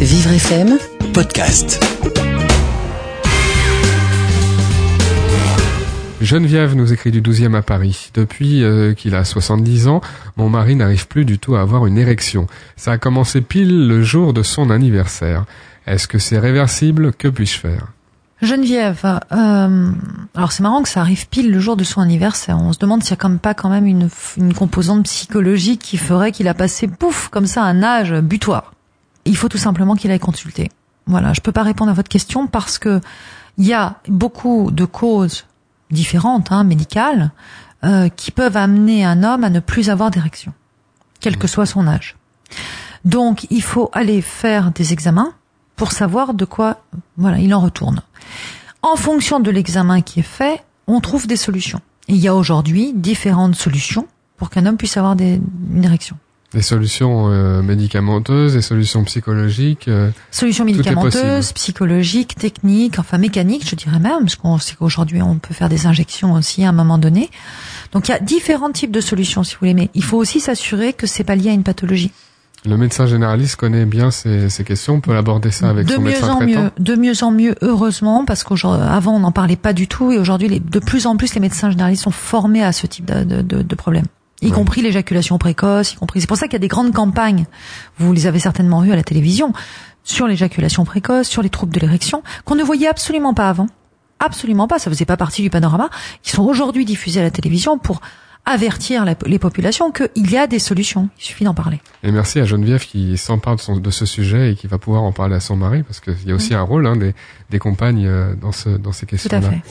Vivre FM podcast. Geneviève nous écrit du 12e à Paris. Depuis euh, qu'il a 70 ans, mon mari n'arrive plus du tout à avoir une érection. Ça a commencé pile le jour de son anniversaire. Est-ce que c'est réversible? Que puis-je faire? Geneviève, euh, alors c'est marrant que ça arrive pile le jour de son anniversaire. On se demande s'il y a comme pas quand même une, une composante psychologique qui ferait qu'il a passé pouf comme ça un âge butoir. Il faut tout simplement qu'il aille consulter. Voilà, je peux pas répondre à votre question parce que il y a beaucoup de causes différentes, hein, médicales, euh, qui peuvent amener un homme à ne plus avoir d'érection, quel que soit son âge. Donc, il faut aller faire des examens pour savoir de quoi, voilà, il en retourne. En fonction de l'examen qui est fait, on trouve des solutions. Et il y a aujourd'hui différentes solutions pour qu'un homme puisse avoir des, une érection. Des solutions euh, médicamenteuses, des solutions psychologiques. euh, Solutions médicamenteuses, psychologiques, techniques, enfin mécaniques, je dirais même, parce qu'on sait qu'aujourd'hui on peut faire des injections aussi à un moment donné. Donc il y a différents types de solutions, si vous voulez, mais il faut aussi s'assurer que c'est pas lié à une pathologie. le médecin généraliste connaît bien ces, ces questions. On peut aborder ça avec de son mieux médecin en traitant. mieux, de mieux en mieux, heureusement, parce qu'avant on n'en parlait pas du tout, et aujourd'hui de plus en plus les médecins généralistes sont formés à ce type de, de, de, de problème. Y Ouais. compris l'éjaculation précoce, y compris. C'est pour ça qu'il y a des grandes campagnes. Vous les avez certainement vues à la télévision sur l'éjaculation précoce, sur les troubles de l'érection, qu'on ne voyait absolument pas avant. Absolument pas. Ça faisait pas partie du panorama. Qui sont aujourd'hui diffusés à la télévision pour avertir la- les populations qu'il y a des solutions. Il suffit d'en parler. Et merci à Geneviève qui s'empare de, ce sujet et qui va pouvoir en parler à son mari parce qu'il y a aussi un rôle hein, des, des compagnes euh, dans, ce, dans ces Tout à questions-là. fait.